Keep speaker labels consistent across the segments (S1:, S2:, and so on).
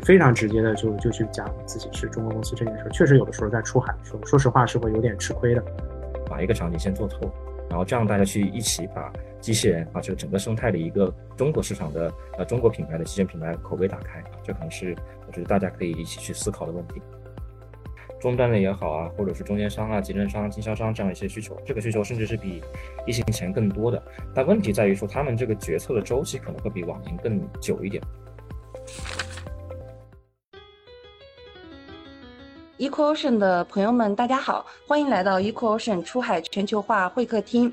S1: 非常直接的就就去讲自己是中国公司这件事，确实有的时候在出海的时候，说实话是会有点吃亏的。
S2: 把一个场景先做透，然后这样大家去一起把机器人啊这个整个生态的一个中国市场的呃中国品牌的机器人品牌口碑打开，这可能是我觉得大家可以一起去思考的问题。终端的也好啊，或者是中间商啊、集成商、经销商这样一些需求，这个需求甚至是比疫情前更多的。但问题在于说，他们这个决策的周期可能会比往年更久一点。
S3: EcoOcean 的朋友们，大家好，欢迎来到 EcoOcean 出海全球化会客厅。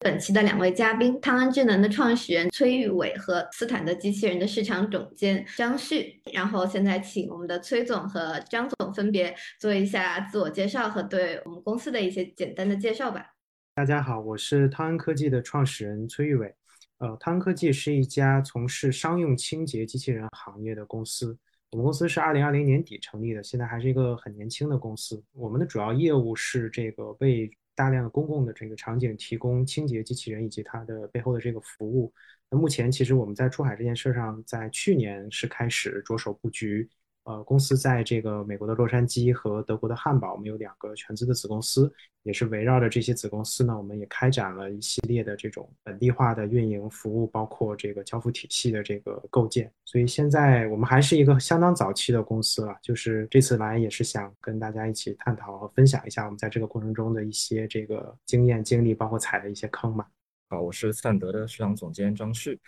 S4: 本期的两位嘉宾，汤安智能的创始人崔玉伟和斯坦的机器人的市场总监张旭。然后现在请我们的崔总和张总分别做一下自我介绍和对我们公司的一些简单的介绍吧。
S1: 大家好，我是汤安科技的创始人崔玉伟。呃，汤安科技是一家从事商用清洁机器人行业的公司。我们公司是二零二零年底成立的，现在还是一个很年轻的公司。我们的主要业务是这个为大量的公共的这个场景提供清洁机器人以及它的背后的这个服务。那目前其实我们在出海这件事上，在去年是开始着手布局。呃，公司在这个美国的洛杉矶和德国的汉堡，我们有两个全资的子公司，也是围绕着这些子公司呢，我们也开展了一系列的这种本地化的运营服务，包括这个交付体系的这个构建。所以现在我们还是一个相当早期的公司了，就是这次来也是想跟大家一起探讨和分享一下我们在这个过程中的一些这个经验经历，包括踩的一些坑嘛。
S2: 好，我是散德的市场总监张旭。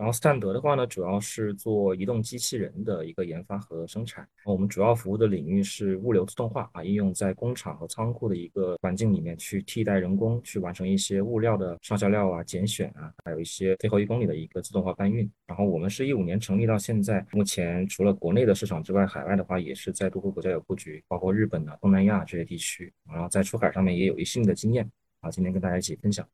S2: 然后斯坦德的话呢，主要是做移动机器人的一个研发和生产。我们主要服务的领域是物流自动化啊，应用在工厂和仓库的一个环境里面，去替代人工去完成一些物料的上下料啊、拣选啊，还有一些最后一公里的一个自动化搬运。然后我们是一五年成立到现在，目前除了国内的市场之外，海外的话也是在多个国家有布局，包括日本啊、东南亚这些地区。然后在出海上面也有一定的经验啊，今天跟大家一起分享。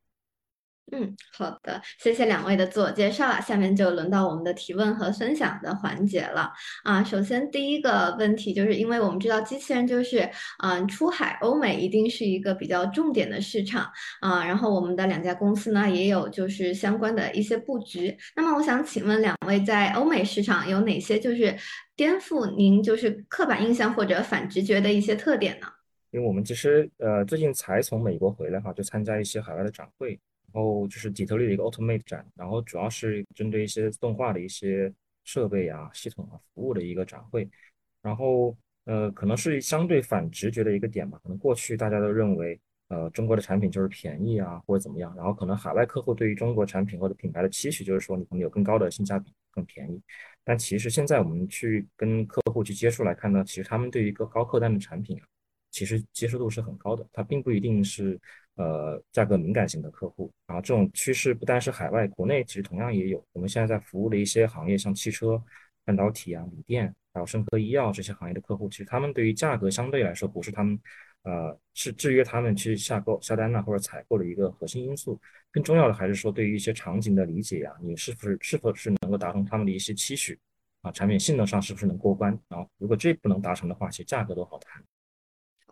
S4: 嗯，好的，谢谢两位的自我介绍啊，下面就轮到我们的提问和分享的环节了啊。首先第一个问题就是，因为我们知道机器人就是嗯出海欧美一定是一个比较重点的市场啊，然后我们的两家公司呢也有就是相关的一些布局。那么我想请问两位在欧美市场有哪些就是颠覆您就是刻板印象或者反直觉的一些特点呢？
S2: 因为我们其实呃最近才从美国回来哈，就参加一些海外的展会。然后就是底特律的一个 Automate 展，然后主要是针对一些自动化的一些设备啊、系统啊、服务的一个展会。然后呃，可能是相对反直觉的一个点吧。可能过去大家都认为，呃，中国的产品就是便宜啊，或者怎么样。然后可能海外客户对于中国产品或者品牌的期许就是说，你可能有更高的性价比、更便宜。但其实现在我们去跟客户去接触来看呢，其实他们对于一个高客单的产品啊，其实接受度是很高的。它并不一定是。呃，价格敏感型的客户，然后这种趋势不单是海外，国内其实同样也有。我们现在在服务的一些行业，像汽车、半导体啊、锂电，还有生科医药这些行业的客户，其实他们对于价格相对来说不是他们，呃，是制约他们去下购、下单呐或者采购的一个核心因素。更重要的还是说，对于一些场景的理解呀，你是不是是否是能够达成他们的一些期许啊？产品性能上是不是能过关？然后如果这不能达成的话，其实价格都好谈。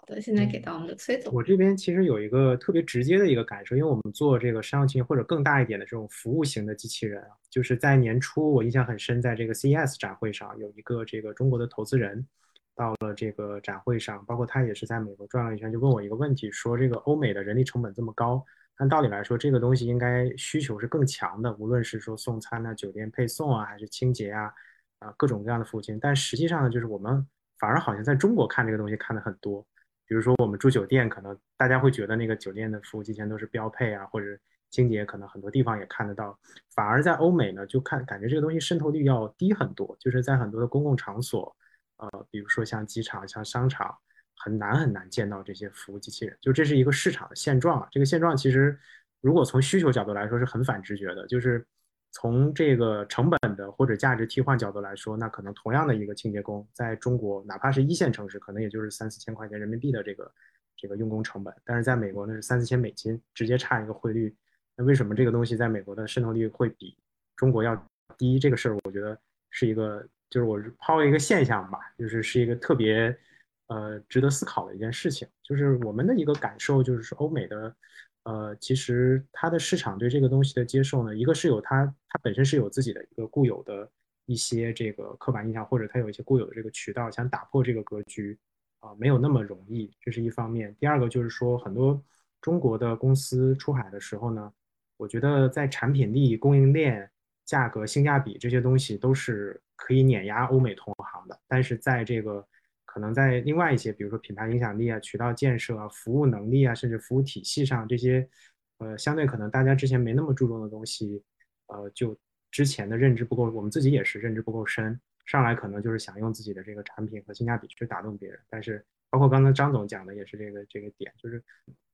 S4: 对，现在给到我们的崔总。
S1: 我这边其实有一个特别直接的一个感受，因为我们做这个商用机器人或者更大一点的这种服务型的机器人啊，就是在年初我印象很深，在这个 CES 展会上有一个这个中国的投资人到了这个展会上，包括他也是在美国转了一圈，就问我一个问题，说这个欧美的人力成本这么高，按道理来说这个东西应该需求是更强的，无论是说送餐啊、酒店配送啊，还是清洁啊，啊各种各样的服务型，但实际上呢，就是我们反而好像在中国看这个东西看的很多。比如说我们住酒店，可能大家会觉得那个酒店的服务机器人都是标配啊，或者清洁可能很多地方也看得到。反而在欧美呢，就看感觉这个东西渗透率要低很多，就是在很多的公共场所，呃，比如说像机场、像商场，很难很难见到这些服务机器人。就这是一个市场的现状啊。这个现状其实如果从需求角度来说是很反直觉的，就是。从这个成本的或者价值替换角度来说，那可能同样的一个清洁工，在中国哪怕是一线城市，可能也就是三四千块钱人民币的这个这个用工成本，但是在美国呢是三四千美金，直接差一个汇率。那为什么这个东西在美国的渗透率会比中国要低？这个事儿我觉得是一个，就是我抛一个现象吧，就是是一个特别呃值得思考的一件事情。就是我们的一个感受就是说，欧美的。呃，其实它的市场对这个东西的接受呢，一个是有它它本身是有自己的一个固有的一些这个刻板印象，或者它有一些固有的这个渠道，想打破这个格局啊，没有那么容易，这是一方面。第二个就是说，很多中国的公司出海的时候呢，我觉得在产品力、供应链、价格、性价比这些东西都是可以碾压欧美同行的，但是在这个可能在另外一些，比如说品牌影响力啊、渠道建设啊、服务能力啊，甚至服务体系上这些，呃，相对可能大家之前没那么注重的东西，呃，就。之前的认知不够，我们自己也是认知不够深，上来可能就是想用自己的这个产品和性价比去打动别人。但是，包括刚才张总讲的也是这个这个点，就是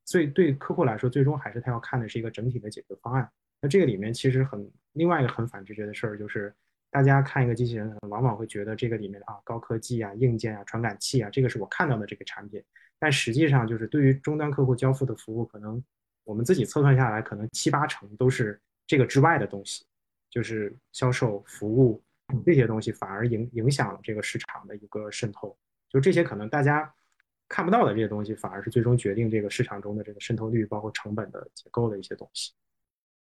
S1: 最对客户来说，最终还是他要看的是一个整体的解决方案。那这个里面其实很另外一个很反直觉的事儿，就是大家看一个机器人，往往会觉得这个里面啊高科技啊、硬件啊、传感器啊，这个是我看到的这个产品。但实际上，就是对于终端客户交付的服务，可能我们自己测算下来，可能七八成都是这个之外的东西。就是销售服务这些东西，反而影影响了这个市场的一个渗透。就这些可能大家看不到的这些东西，反而是最终决定这个市场中的这个渗透率，包括成本的结构的一些东西。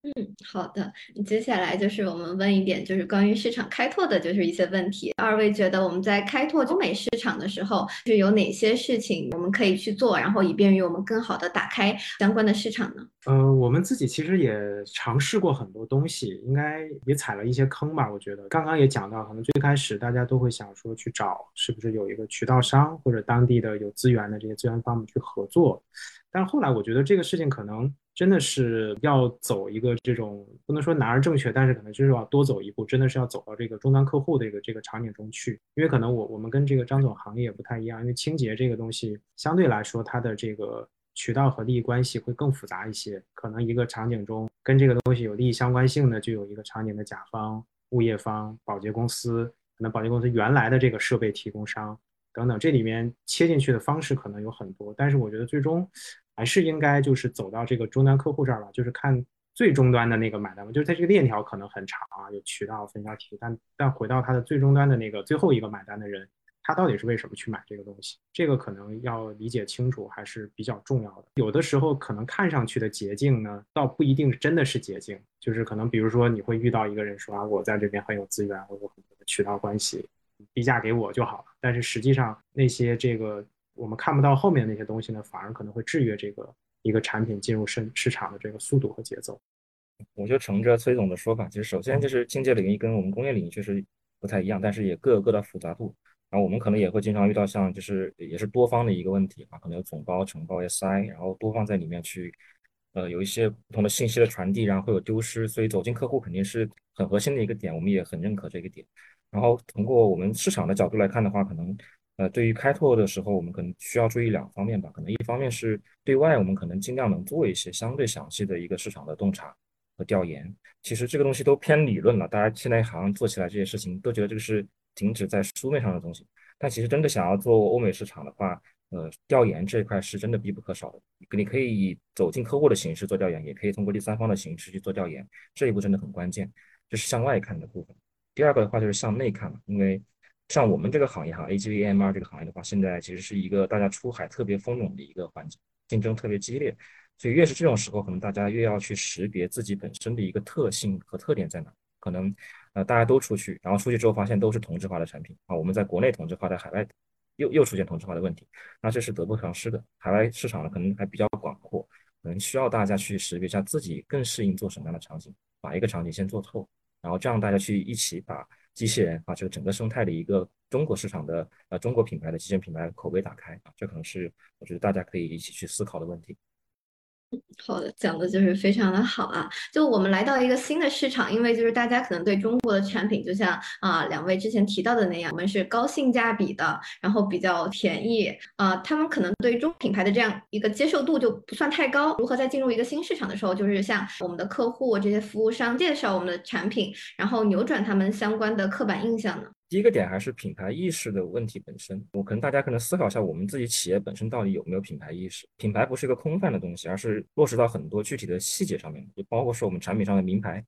S4: 嗯，好的。接下来就是我们问一点，就是关于市场开拓的，就是一些问题。二位觉得我们在开拓中美市场的时候，是有哪些事情我们可以去做，然后以便于我们更好的打开相关的市场呢？
S1: 呃，我们自己其实也尝试过很多东西，应该也踩了一些坑吧。我觉得刚刚也讲到，可能最开始大家都会想说去找是不是有一个渠道商或者当地的有资源的这些资源方们去合作，但是后来我觉得这个事情可能。真的是要走一个这种不能说哪儿正确，但是可能就是要多走一步，真的是要走到这个终端客户的一个这个场景中去。因为可能我我们跟这个张总行业不太一样，因为清洁这个东西相对来说它的这个渠道和利益关系会更复杂一些。可能一个场景中跟这个东西有利益相关性的，就有一个场景的甲方、物业方、保洁公司，可能保洁公司原来的这个设备提供商等等，这里面切进去的方式可能有很多，但是我觉得最终。还是应该就是走到这个终端客户这儿吧，就是看最终端的那个买单嘛，就是它这个链条可能很长啊，有渠道分销体，但但回到它的最终端的那个最后一个买单的人，他到底是为什么去买这个东西？这个可能要理解清楚还是比较重要的。有的时候可能看上去的捷径呢，倒不一定真的是捷径，就是可能比如说你会遇到一个人说啊，我在这边很有资源，我有很多的渠道关系，低价给我就好了。但是实际上那些这个。我们看不到后面那些东西呢，反而可能会制约这个一个产品进入市市场的这个速度和节奏。
S2: 我就乘着崔总的说法，其实首先就是清洁领域跟我们工业领域确实不太一样，但是也各有各的复杂度。然后我们可能也会经常遇到像就是也是多方的一个问题啊，可能有总包、承包、SI，然后多方在里面去，呃，有一些不同的信息的传递，然后会有丢失，所以走进客户肯定是很核心的一个点，我们也很认可这个点。然后通过我们市场的角度来看的话，可能。呃，对于开拓的时候，我们可能需要注意两方面吧。可能一方面是对外，我们可能尽量能做一些相对详细的一个市场的洞察和调研。其实这个东西都偏理论了，大家现在好像做起来这些事情都觉得这个是停止在书面上的东西。但其实真的想要做欧美市场的话，呃，调研这一块是真的必不可少的。你可以以走进客户的形式做调研，也可以通过第三方的形式去做调研。这一步真的很关键，这是向外看的部分。第二个的话就是向内看，因为。像我们这个行业哈，AGV AMR 这个行业的话，现在其实是一个大家出海特别蜂拥的一个环境，竞争特别激烈，所以越是这种时候，可能大家越要去识别自己本身的一个特性和特点在哪。可能呃大家都出去，然后出去之后发现都是同质化的产品啊，我们在国内同质化，在海外又又出现同质化的问题，那这是得不偿失的。海外市场呢可能还比较广阔，可能需要大家去识别一下自己更适应做什么样的场景，把一个场景先做透，然后这样大家去一起把。机器人啊这个整个生态的一个中国市场的呃中国品牌的机器人品牌口碑打开啊，这可能是我觉得大家可以一起去思考的问题。
S4: 好的，讲的就是非常的好啊！就我们来到一个新的市场，因为就是大家可能对中国的产品，就像啊两位之前提到的那样，我们是高性价比的，然后比较便宜啊，他们可能对中品牌的这样一个接受度就不算太高。如何在进入一个新市场的时候，就是向我们的客户这些服务商介绍我们的产品，然后扭转他们相关的刻板印象呢？
S2: 第一个点还是品牌意识的问题本身，我可能大家可能思考一下，我们自己企业本身到底有没有品牌意识？品牌不是一个空泛的东西，而是落实到很多具体的细节上面，就包括说我们产品上的名牌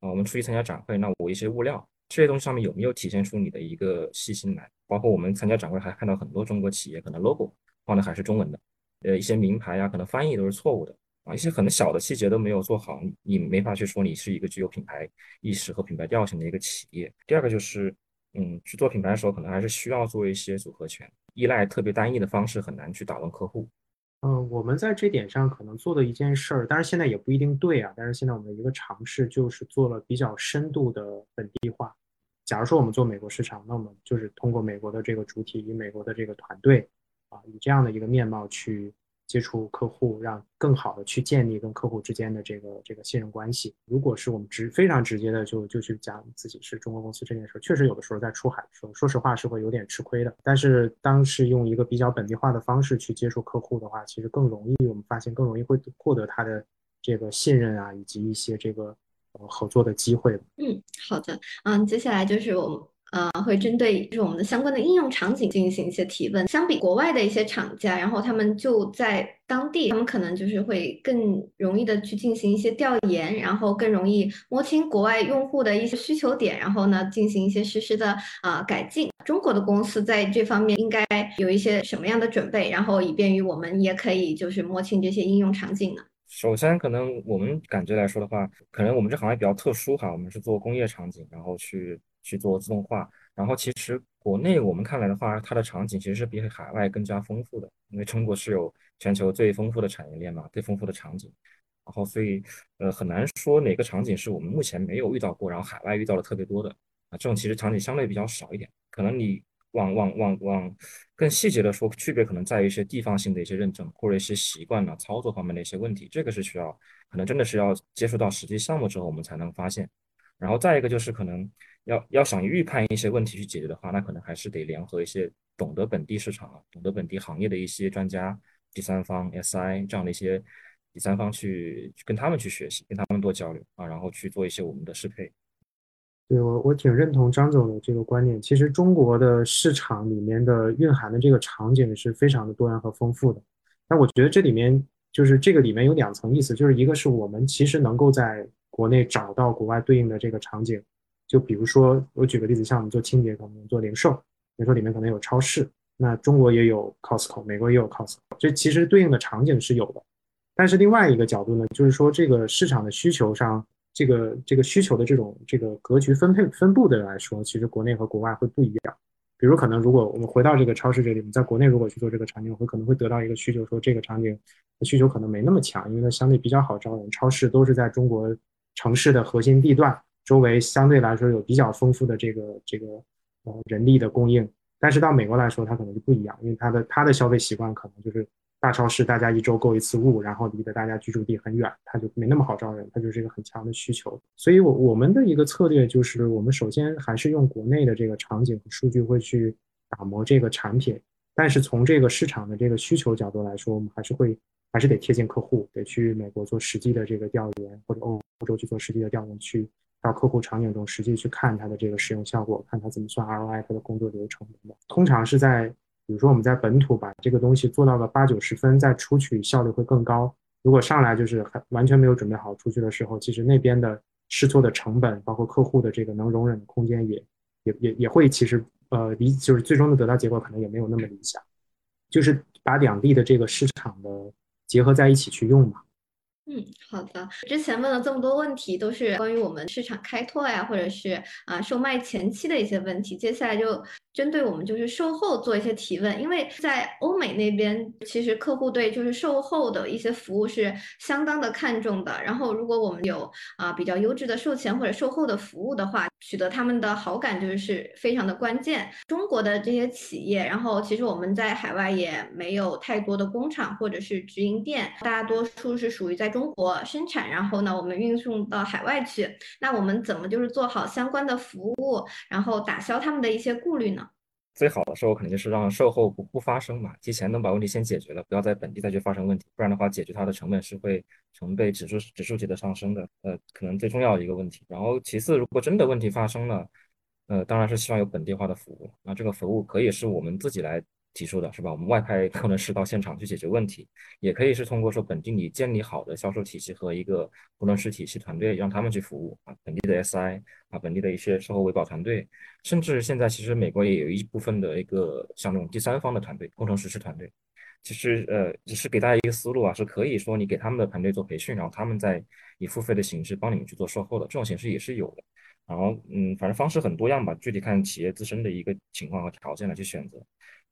S2: 啊，我们出去参加展会，那我一些物料这些东西上面有没有体现出你的一个细心来？包括我们参加展会还看到很多中国企业可能 logo 放的还是中文的，呃，一些名牌呀，可能翻译都是错误的，啊，一些很小的细节都没有做好，你没法去说你是一个具有品牌意识和品牌调性的一个企业。第二个就是，嗯，去做品牌的时候，可能还是需要做一些组合拳，依赖特别单一的方式很难去打动客户。
S1: 嗯，我们在这点上可能做的一件事儿，当然现在也不一定对啊。但是现在我们的一个尝试就是做了比较深度的本地化。假如说我们做美国市场，那我们就是通过美国的这个主体，以美国的这个团队，啊，以这样的一个面貌去。接触客户，让更好的去建立跟客户之间的这个这个信任关系。如果是我们直非常直接的就就去讲自己是中国公司这件事，确实有的时候在出海的时候，说实话是会有点吃亏的。但是当是用一个比较本地化的方式去接触客户的话，其实更容易，我们发现更容易会获得他的这个信任啊，以及一些这个合作的机会。
S4: 嗯，好的，嗯，接下来就是我们。呃，会针对就是我们的相关的应用场景进行一些提问。相比国外的一些厂家，然后他们就在当地，他们可能就是会更容易的去进行一些调研，然后更容易摸清国外用户的一些需求点，然后呢进行一些实时的啊改进。中国的公司在这方面应该有一些什么样的准备，然后以便于我们也可以就是摸清这些应用场景呢？
S2: 首先，可能我们感觉来说的话，可能我们这行业比较特殊哈，我们是做工业场景，然后去。去做自动化，然后其实国内我们看来的话，它的场景其实是比海外更加丰富的，因为中国是有全球最丰富的产业链嘛，最丰富的场景，然后所以呃很难说哪个场景是我们目前没有遇到过，然后海外遇到了特别多的。啊，这种其实场景相对比较少一点，可能你往往往往更细节的说，区别可能在于一些地方性的一些认证或者一些习惯呢操作方面的一些问题，这个是需要可能真的是要接触到实际项目之后我们才能发现，然后再一个就是可能。要要想预判一些问题去解决的话，那可能还是得联合一些懂得本地市场、懂得本地行业的一些专家、第三方 SI 这样的一些第三方去跟他们去学习，跟他们多交流啊，然后去做一些我们的适配。
S1: 对我我挺认同张总的这个观点。其实中国的市场里面的蕴含的这个场景是非常的多元和丰富的。但我觉得这里面就是这个里面有两层意思，就是一个是我们其实能够在国内找到国外对应的这个场景。就比如说，我举个例子，像我们做清洁，可能做零售，零售里面可能有超市，那中国也有 Costco，美国也有 Costco，这其实对应的场景是有的。但是另外一个角度呢，就是说这个市场的需求上，这个这个需求的这种这个格局分配分布的来说，其实国内和国外会不一样。比如可能如果我们回到这个超市这里，面，在国内如果去做这个场景，会可能会得到一个需求，说这个场景的需求可能没那么强，因为它相对比较好招人。超市都是在中国城市的核心地段。周围相对来说有比较丰富的这个这个呃人力的供应，但是到美国来说，它可能就不一样，因为它的它的消费习惯可能就是大超市，大家一周购一次物，然后离得大家居住地很远，它就没那么好招人，它就是一个很强的需求。所以，我我们的一个策略就是，我们首先还是用国内的这个场景和数据会去打磨这个产品，但是从这个市场的这个需求角度来说，我们还是会还是得贴近客户，得去美国做实际的这个调研，或者欧欧洲去做实际的调研去。到客户场景中实际去看它的这个使用效果，看它怎么算 ROI，它的工作流程等等。通常是在，比如说我们在本土把这个东西做到了八九十分，再出去效率会更高。如果上来就是还完全没有准备好出去的时候，其实那边的试错的成本，包括客户的这个能容忍的空间也也也也会其实呃理就是最终的得到结果可能也没有那么理想。就是把两地的这个市场的结合在一起去用嘛。
S4: 嗯，好的。之前问了这么多问题，都是关于我们市场开拓呀，或者是啊售卖前期的一些问题。接下来就。针对我们就是售后做一些提问，因为在欧美那边，其实客户对就是售后的一些服务是相当的看重的。然后，如果我们有啊比较优质的售前或者售后的服务的话，取得他们的好感就是非常的关键。中国的这些企业，然后其实我们在海外也没有太多的工厂或者是直营店，大多数是属于在中国生产，然后呢我们运送到海外去。那我们怎么就是做好相关的服务，然后打消他们的一些顾虑呢？
S2: 最好的时候肯定就是让售后不不发生嘛，提前能把问题先解决了，不要在本地再去发生问题，不然的话解决它的成本是会成倍指数指数级的上升的，呃，可能最重要的一个问题。然后其次，如果真的问题发生了，呃，当然是希望有本地化的服务，那这个服务可以是我们自己来。提出的是吧？我们外派工程师到现场去解决问题，也可以是通过说本地你建立好的销售体系和一个工程师体系团队，让他们去服务啊，本地的 SI 啊，本地的一些售后维保团队，甚至现在其实美国也有一部分的一个像那种第三方的团队，工程实施团队，其实呃，只是给大家一个思路啊，是可以说你给他们的团队做培训，然后他们再以付费的形式帮你们去做售后的，这种形式也是有的。然后嗯，反正方式很多样吧，具体看企业自身的一个情况和条件来去选择。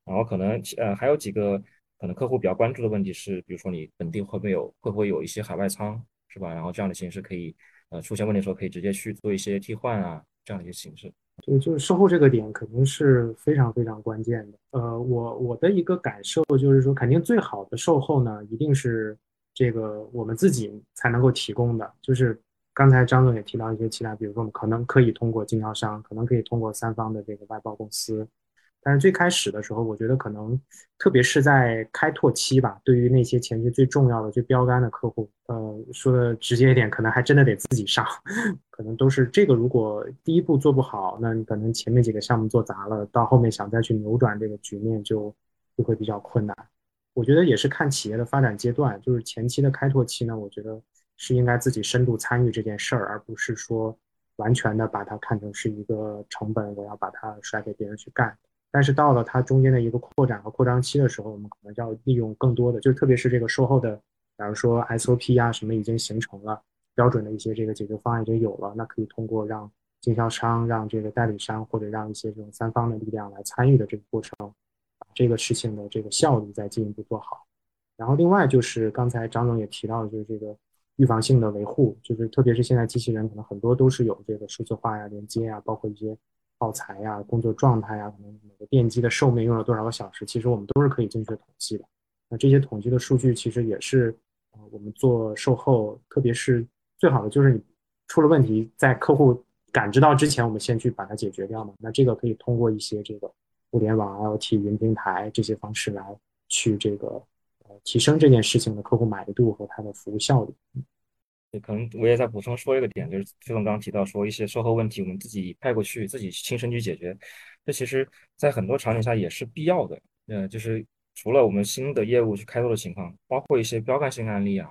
S2: 然后可能呃还有几个可能客户比较关注的问题是，比如说你本地会不会有会不会有一些海外仓，是吧？然后这样的形式可以呃出现问题的时候可以直接去做一些替换啊，这样的一些形式。
S1: 对，就是售后这个点肯定是非常非常关键的。呃，我我的一个感受就是说，肯定最好的售后呢，一定是这个我们自己才能够提供的。就是刚才张总也提到一些其他，比如说我们可能可以通过经销商，可能可以通过三方的这个外包公司。但是最开始的时候，我觉得可能，特别是在开拓期吧，对于那些前期最重要的、最标杆的客户，呃，说的直接一点，可能还真的得自己上，可能都是这个。如果第一步做不好，那你可能前面几个项目做砸了，到后面想再去扭转这个局面，就就会比较困难。我觉得也是看企业的发展阶段，就是前期的开拓期呢，我觉得是应该自己深度参与这件事儿，而不是说完全的把它看成是一个成本，我要把它甩给别人去干。但是到了它中间的一个扩展和扩张期的时候，我们可能要利用更多的，就特别是这个售后的，假如说 SOP 啊什么已经形成了标准的一些这个解决方案已经有了，那可以通过让经销商、让这个代理商或者让一些这种三方的力量来参与的这个过程，把这个事情的这个效率再进一步做好。然后另外就是刚才张总也提到，就是这个预防性的维护，就是特别是现在机器人可能很多都是有这个数字化呀、连接呀，包括一些。耗材呀，工作状态呀，可能每个电机的寿命用了多少个小时，其实我们都是可以精确统计的。那这些统计的数据其实也是，我们做售后，特别是最好的就是你出了问题，在客户感知到之前，我们先去把它解决掉嘛。那这个可以通过一些这个互联网、IoT、云平台这些方式来去这个呃提升这件事情的客户满意度和它的服务效率。
S2: 可能我也再补充说一个点，就是崔总刚刚提到说一些售后问题，我们自己派过去，自己亲身去解决，这其实在很多场景下也是必要的。呃，就是除了我们新的业务去开拓的情况，包括一些标杆性案例啊，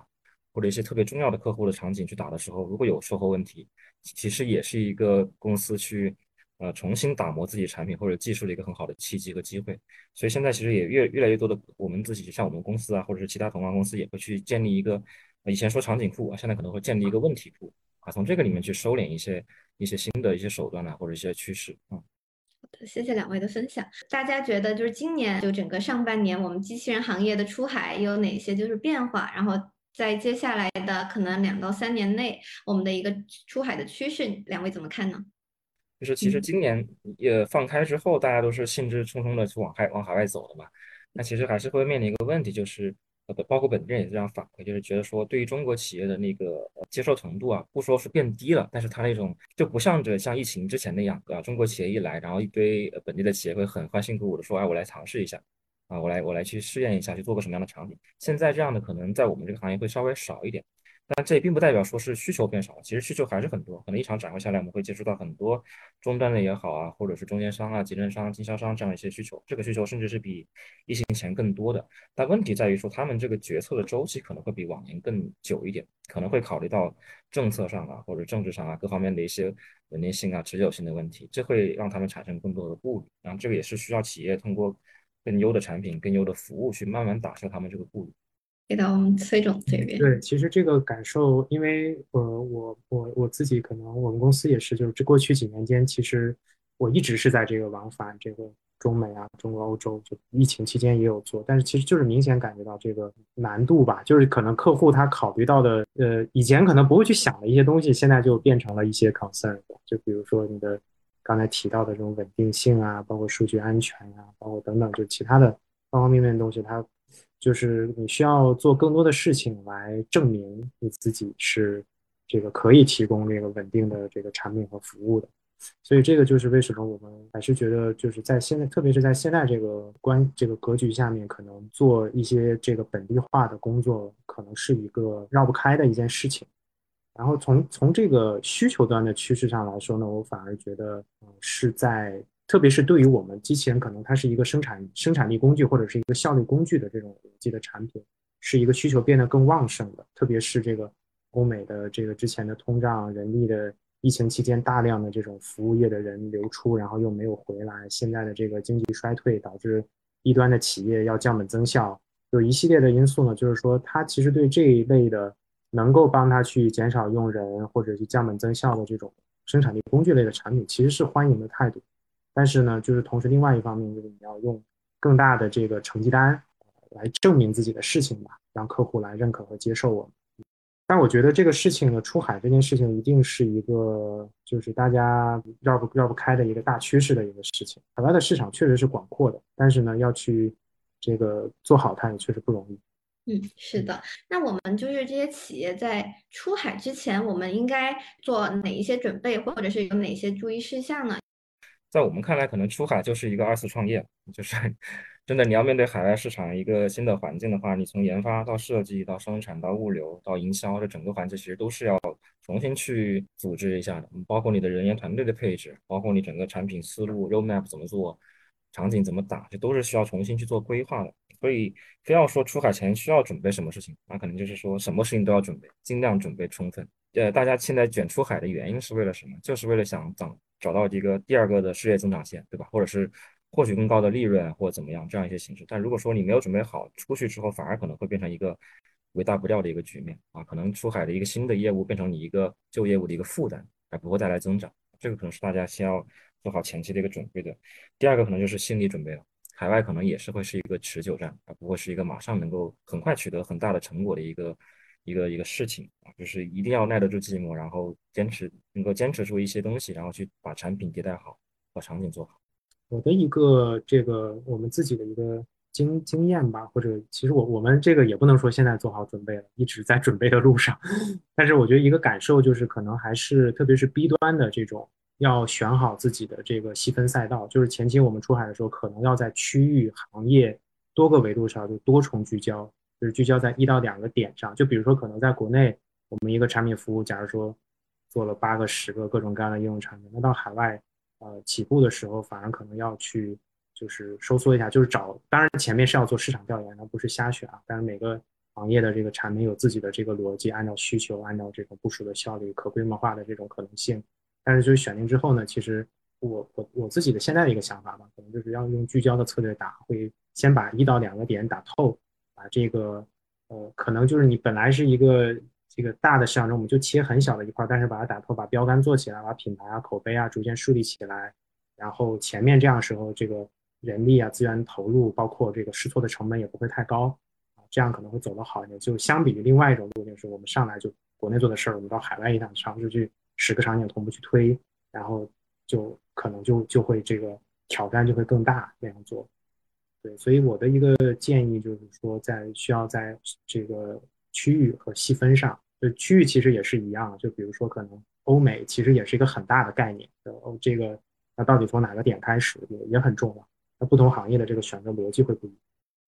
S2: 或者一些特别重要的客户的场景去打的时候，如果有售后问题，其实也是一个公司去呃重新打磨自己产品或者技术的一个很好的契机和机会。所以现在其实也越越来越多的我们自己，像我们公司啊，或者是其他同行公司也会去建立一个。以前说场景库啊，现在可能会建立一个问题库啊，从这个里面去收敛一些一些新的一些手段啊，或者一些趋势啊。
S4: 好的，谢谢两位的分享。大家觉得就是今年就整个上半年我们机器人行业的出海有哪些就是变化？然后在接下来的可能两到三年内，我们的一个出海的趋势，两位怎么看呢？
S2: 就是其实今年也放开之后，大家都是兴致冲冲的去往海往海外走的嘛。那其实还是会面临一个问题，就是。呃，包括本地人也这样反馈，就是觉得说，对于中国企业的那个接受程度啊，不说是变低了，但是它那种就不像着像疫情之前那样啊，中国企业一来，然后一堆本地的企业会很欢欣鼓舞的说，哎，我来尝试一下，啊，我来我来去试验一下，去做个什么样的场景。现在这样的可能在我们这个行业会稍微少一点。但这也并不代表说是需求变少了，其实需求还是很多。可能一场展会下来，我们会接触到很多终端的也好啊，或者是中间商啊、集成商、经销商这样一些需求。这个需求甚至是比疫情前更多的。但问题在于说，他们这个决策的周期可能会比往年更久一点，可能会考虑到政策上啊，或者政治上啊各方面的一些稳定性啊、持久性的问题，这会让他们产生更多的顾虑。然后这个也是需要企业通过更优的产品、更优的服务去慢慢打消他们这个顾虑。
S4: 给到我们崔总这边。
S1: 对，其实这个感受，因为呃，我我我自己可能我们公司也是，就是这过去几年间，其实我一直是在这个往返这个中美啊、中国、欧洲，就疫情期间也有做，但是其实就是明显感觉到这个难度吧，就是可能客户他考虑到的，呃，以前可能不会去想的一些东西，现在就变成了一些 concern，就比如说你的刚才提到的这种稳定性啊，包括数据安全啊，包括等等，就其他的方方面面的东西，它。就是你需要做更多的事情来证明你自己是这个可以提供这个稳定的这个产品和服务的，所以这个就是为什么我们还是觉得就是在现在，特别是在现在这个关这个格局下面，可能做一些这个本地化的工作，可能是一个绕不开的一件事情。然后从从这个需求端的趋势上来说呢，我反而觉得是在。特别是对于我们机器人，可能它是一个生产生产力工具或者是一个效率工具的这种逻辑的产品，是一个需求变得更旺盛的。特别是这个欧美的这个之前的通胀、人力的疫情期间大量的这种服务业的人流出，然后又没有回来，现在的这个经济衰退导致低端的企业要降本增效，有一系列的因素呢，就是说它其实对这一类的能够帮他去减少用人或者去降本增效的这种生产力工具类的产品，其实是欢迎的态度。但是呢，就是同时另外一方面，就是你要用更大的这个成绩单来证明自己的事情吧，让客户来认可和接受我们。但我觉得这个事情呢，出海这件事情一定是一个就是大家绕不绕不开的一个大趋势的一个事情。海外的市场确实是广阔的，但是呢，要去这个做好它也确实不容易。
S4: 嗯，是的。那我们就是这些企业在出海之前，我们应该做哪一些准备，或者是有哪些注意事项呢？
S2: 在我们看来，可能出海就是一个二次创业，就是。真的，你要面对海外市场一个新的环境的话，你从研发到设计到生产到物流到营销这整个环节，其实都是要重新去组织一下的。包括你的人员团队的配置，包括你整个产品思路 roadmap 怎么做，场景怎么打，这都是需要重新去做规划的。所以，非要说出海前需要准备什么事情，那可能就是说什么事情都要准备，尽量准备充分。呃，大家现在卷出海的原因是为了什么？就是为了想找找到一个第二个的事业增长线，对吧？或者是。获取更高的利润或怎么样这样一些形式，但如果说你没有准备好，出去之后反而可能会变成一个尾大不掉的一个局面啊，可能出海的一个新的业务变成你一个旧业务的一个负担，而不会带来增长。这个可能是大家先要做好前期的一个准备的。第二个可能就是心理准备了，海外可能也是会是一个持久战，而不会是一个马上能够很快取得很大的成果的一个一个一个事情啊，就是一定要耐得住寂寞，然后坚持能够坚持住一些东西，然后去把产品迭代好，把场景做好。
S1: 我的一个这个我们自己的一个经经验吧，或者其实我我们这个也不能说现在做好准备了，一直在准备的路上。但是我觉得一个感受就是，可能还是特别是 B 端的这种，要选好自己的这个细分赛道。就是前期我们出海的时候，可能要在区域、行业多个维度上就多重聚焦，就是聚焦在一到两个点上。就比如说，可能在国内，我们一个产品服务，假如说做了八个、十个各种各样的应用产品，那到海外。呃，起步的时候反而可能要去，就是收缩一下，就是找，当然前面是要做市场调研，而不是瞎选啊。但是每个行业的这个产品有自己的这个逻辑，按照需求，按照这种部署的效率、可规模化的这种可能性。但是就是选定之后呢，其实我我我自己的现在的一个想法吧，可能就是要用聚焦的策略打，会先把一到两个点打透，把这个呃，可能就是你本来是一个。这个大的市场中，我们就切很小的一块，但是把它打破，把标杆做起来，把品牌啊、口碑啊逐渐树立起来。然后前面这样时候，这个人力啊、资源投入，包括这个试错的成本也不会太高啊，这样可能会走得好一点。就相比于另外一种路径，是我们上来就国内做的事儿，我们到海外一趟尝试去十个场景同步去推，然后就可能就就会这个挑战就会更大那样做。对，所以我的一个建议就是说，在需要在这个区域和细分上。就区域其实也是一样，就比如说可能欧美其实也是一个很大的概念，哦，这个那到底从哪个点开始也也很重要，那不同行业的这个选择逻辑会不一样。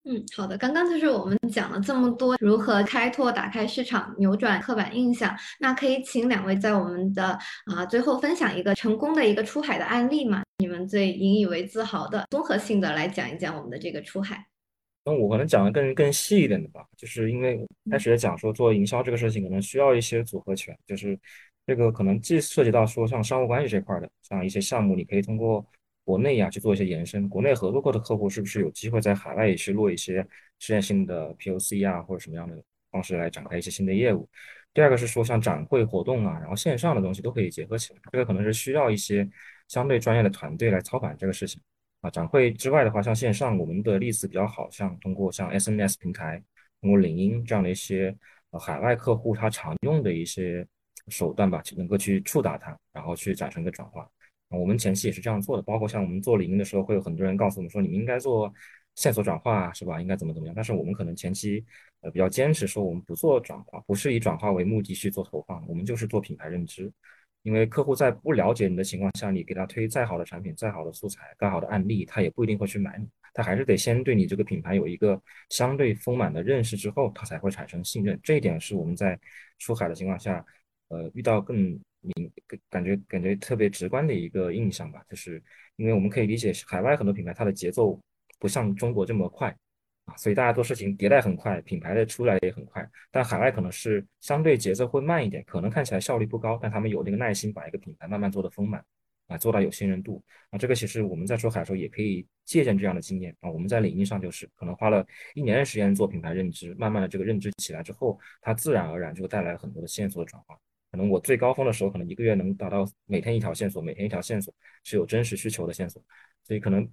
S4: 嗯，好的，刚刚就是我们讲了这么多如何开拓、打开市场、扭转刻板印象，那可以请两位在我们的啊最后分享一个成功的一个出海的案例吗？你们最引以为自豪的，综合性的来讲一讲我们的这个出海。
S2: 那我可能讲的更更细一点的吧，就是因为开始也讲说做营销这个事情可能需要一些组合拳，就是这个可能既涉及到说像商务关系这块的，像一些项目你可以通过国内呀去做一些延伸，国内合作过的客户是不是有机会在海外也去落一些实验性的 POC 啊或者什么样的方式来展开一些新的业务。第二个是说像展会活动啊，然后线上的东西都可以结合起来，这个可能是需要一些相对专业的团队来操盘这个事情。啊，展会之外的话，像线上，我们的例子比较好，像通过像 SMS 平台，通过领英这样的一些呃海外客户他常用的一些手段吧，能够去触达他，然后去产生一个转化。我们前期也是这样做的，包括像我们做领英的时候，会有很多人告诉我们说，你们应该做线索转化，是吧？应该怎么怎么样？但是我们可能前期呃比较坚持说，我们不做转化，不是以转化为目的去做投放，我们就是做品牌认知。因为客户在不了解你的情况下，你给他推再好的产品、再好的素材、再好的案例，他也不一定会去买你。他还是得先对你这个品牌有一个相对丰满的认识之后，他才会产生信任。这一点是我们在出海的情况下，呃，遇到更明感觉感觉特别直观的一个印象吧。就是因为我们可以理解，海外很多品牌它的节奏不像中国这么快。所以大家做事情迭代很快，品牌的出来也很快，但海外可能是相对节奏会慢一点，可能看起来效率不高，但他们有那个耐心把一个品牌慢慢做的丰满。啊，做到有信任度啊。这个其实我们在出海的时候也可以借鉴这样的经验啊。我们在领英上就是可能花了一年的时间做品牌认知，慢慢的这个认知起来之后，它自然而然就带来很多的线索的转化。可能我最高峰的时候，可能一个月能达到每天一条线索，每天一条线索是有真实需求的线索。所以可能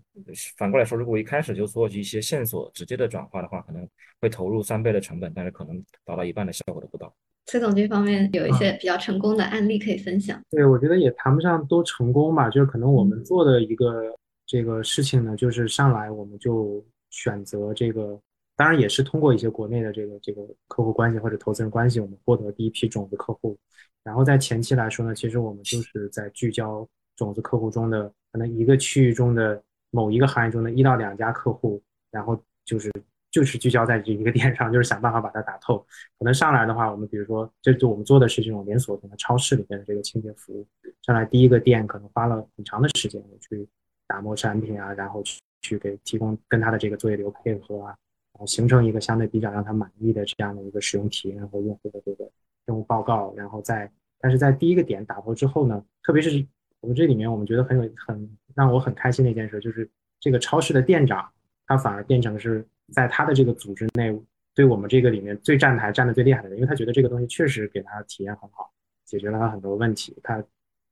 S2: 反过来说，如果一开始就做一些线索直接的转化的话，可能会投入三倍的成本，但是可能达到一半的效果都不到。
S4: 崔总这方面有一些比较成功的案例可以分享。
S1: 对，我觉得也谈不上多成功吧，就是可能我们做的一个这个事情呢，就是上来我们就选择这个，当然也是通过一些国内的这个这个客户关系或者投资人关系，我们获得第一批种子客户。然后在前期来说呢，其实我们就是在聚焦种子客户中的。那一个区域中的某一个行业中的一到两家客户，然后就是就是聚焦在这一个点上，就是想办法把它打透。可能上来的话，我们比如说，这就我们做的是这种连锁的超市里面的这个清洁服务。上来第一个店可能花了很长的时间，我去打磨产品啊，然后去去给提供跟他的这个作业流配合啊，然后形成一个相对比较让他满意的这样的一个使用体验和用户的这个任务报告。然后在但是在第一个点打破之后呢，特别是。我们这里面，我们觉得很有很让我很开心的一件事，就是这个超市的店长，他反而变成是在他的这个组织内，对我们这个里面最站台站的最厉害的人，因为他觉得这个东西确实给他体验很好，解决了他很多问题，他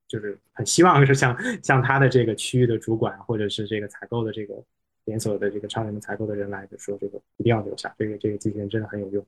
S1: 就是很希望是像像他的这个区域的主管或者是这个采购的这个。连锁的这个超人的采购的人来就说这个一定要留下，这个这个机器人真的很有用，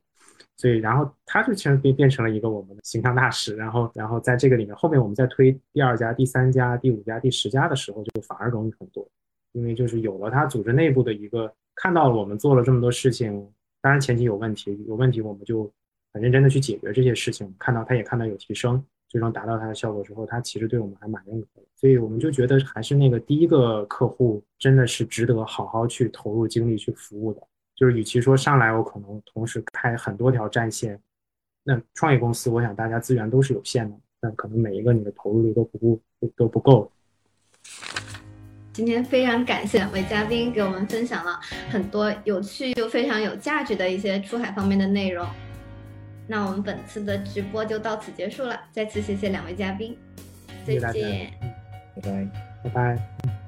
S1: 所以然后他就其实变变成了一个我们的形象大使，然后然后在这个里面后面我们在推第二家、第三家、第五家、第十家的时候就反而容易很多，因为就是有了他组织内部的一个看到了我们做了这么多事情，当然前期有问题，有问题我们就很认真的去解决这些事情，看到他也看到有提升。最终达到它的效果之后，它其实对我们还蛮认可的，所以我们就觉得还是那个第一个客户真的是值得好好去投入精力去服务的。就是与其说上来我可能同时开很多条战线，那创业公司我想大家资源都是有限的，那可能每一个你的投入力都不够都不够。
S4: 今天非常感谢两位嘉宾给我们分享了很多有趣又非常有价值的一些出海方面的内容。那我们本次的直播就到此结束了，再次谢谢两位嘉宾，
S1: 再
S4: 见，
S2: 拜拜，
S1: 拜拜。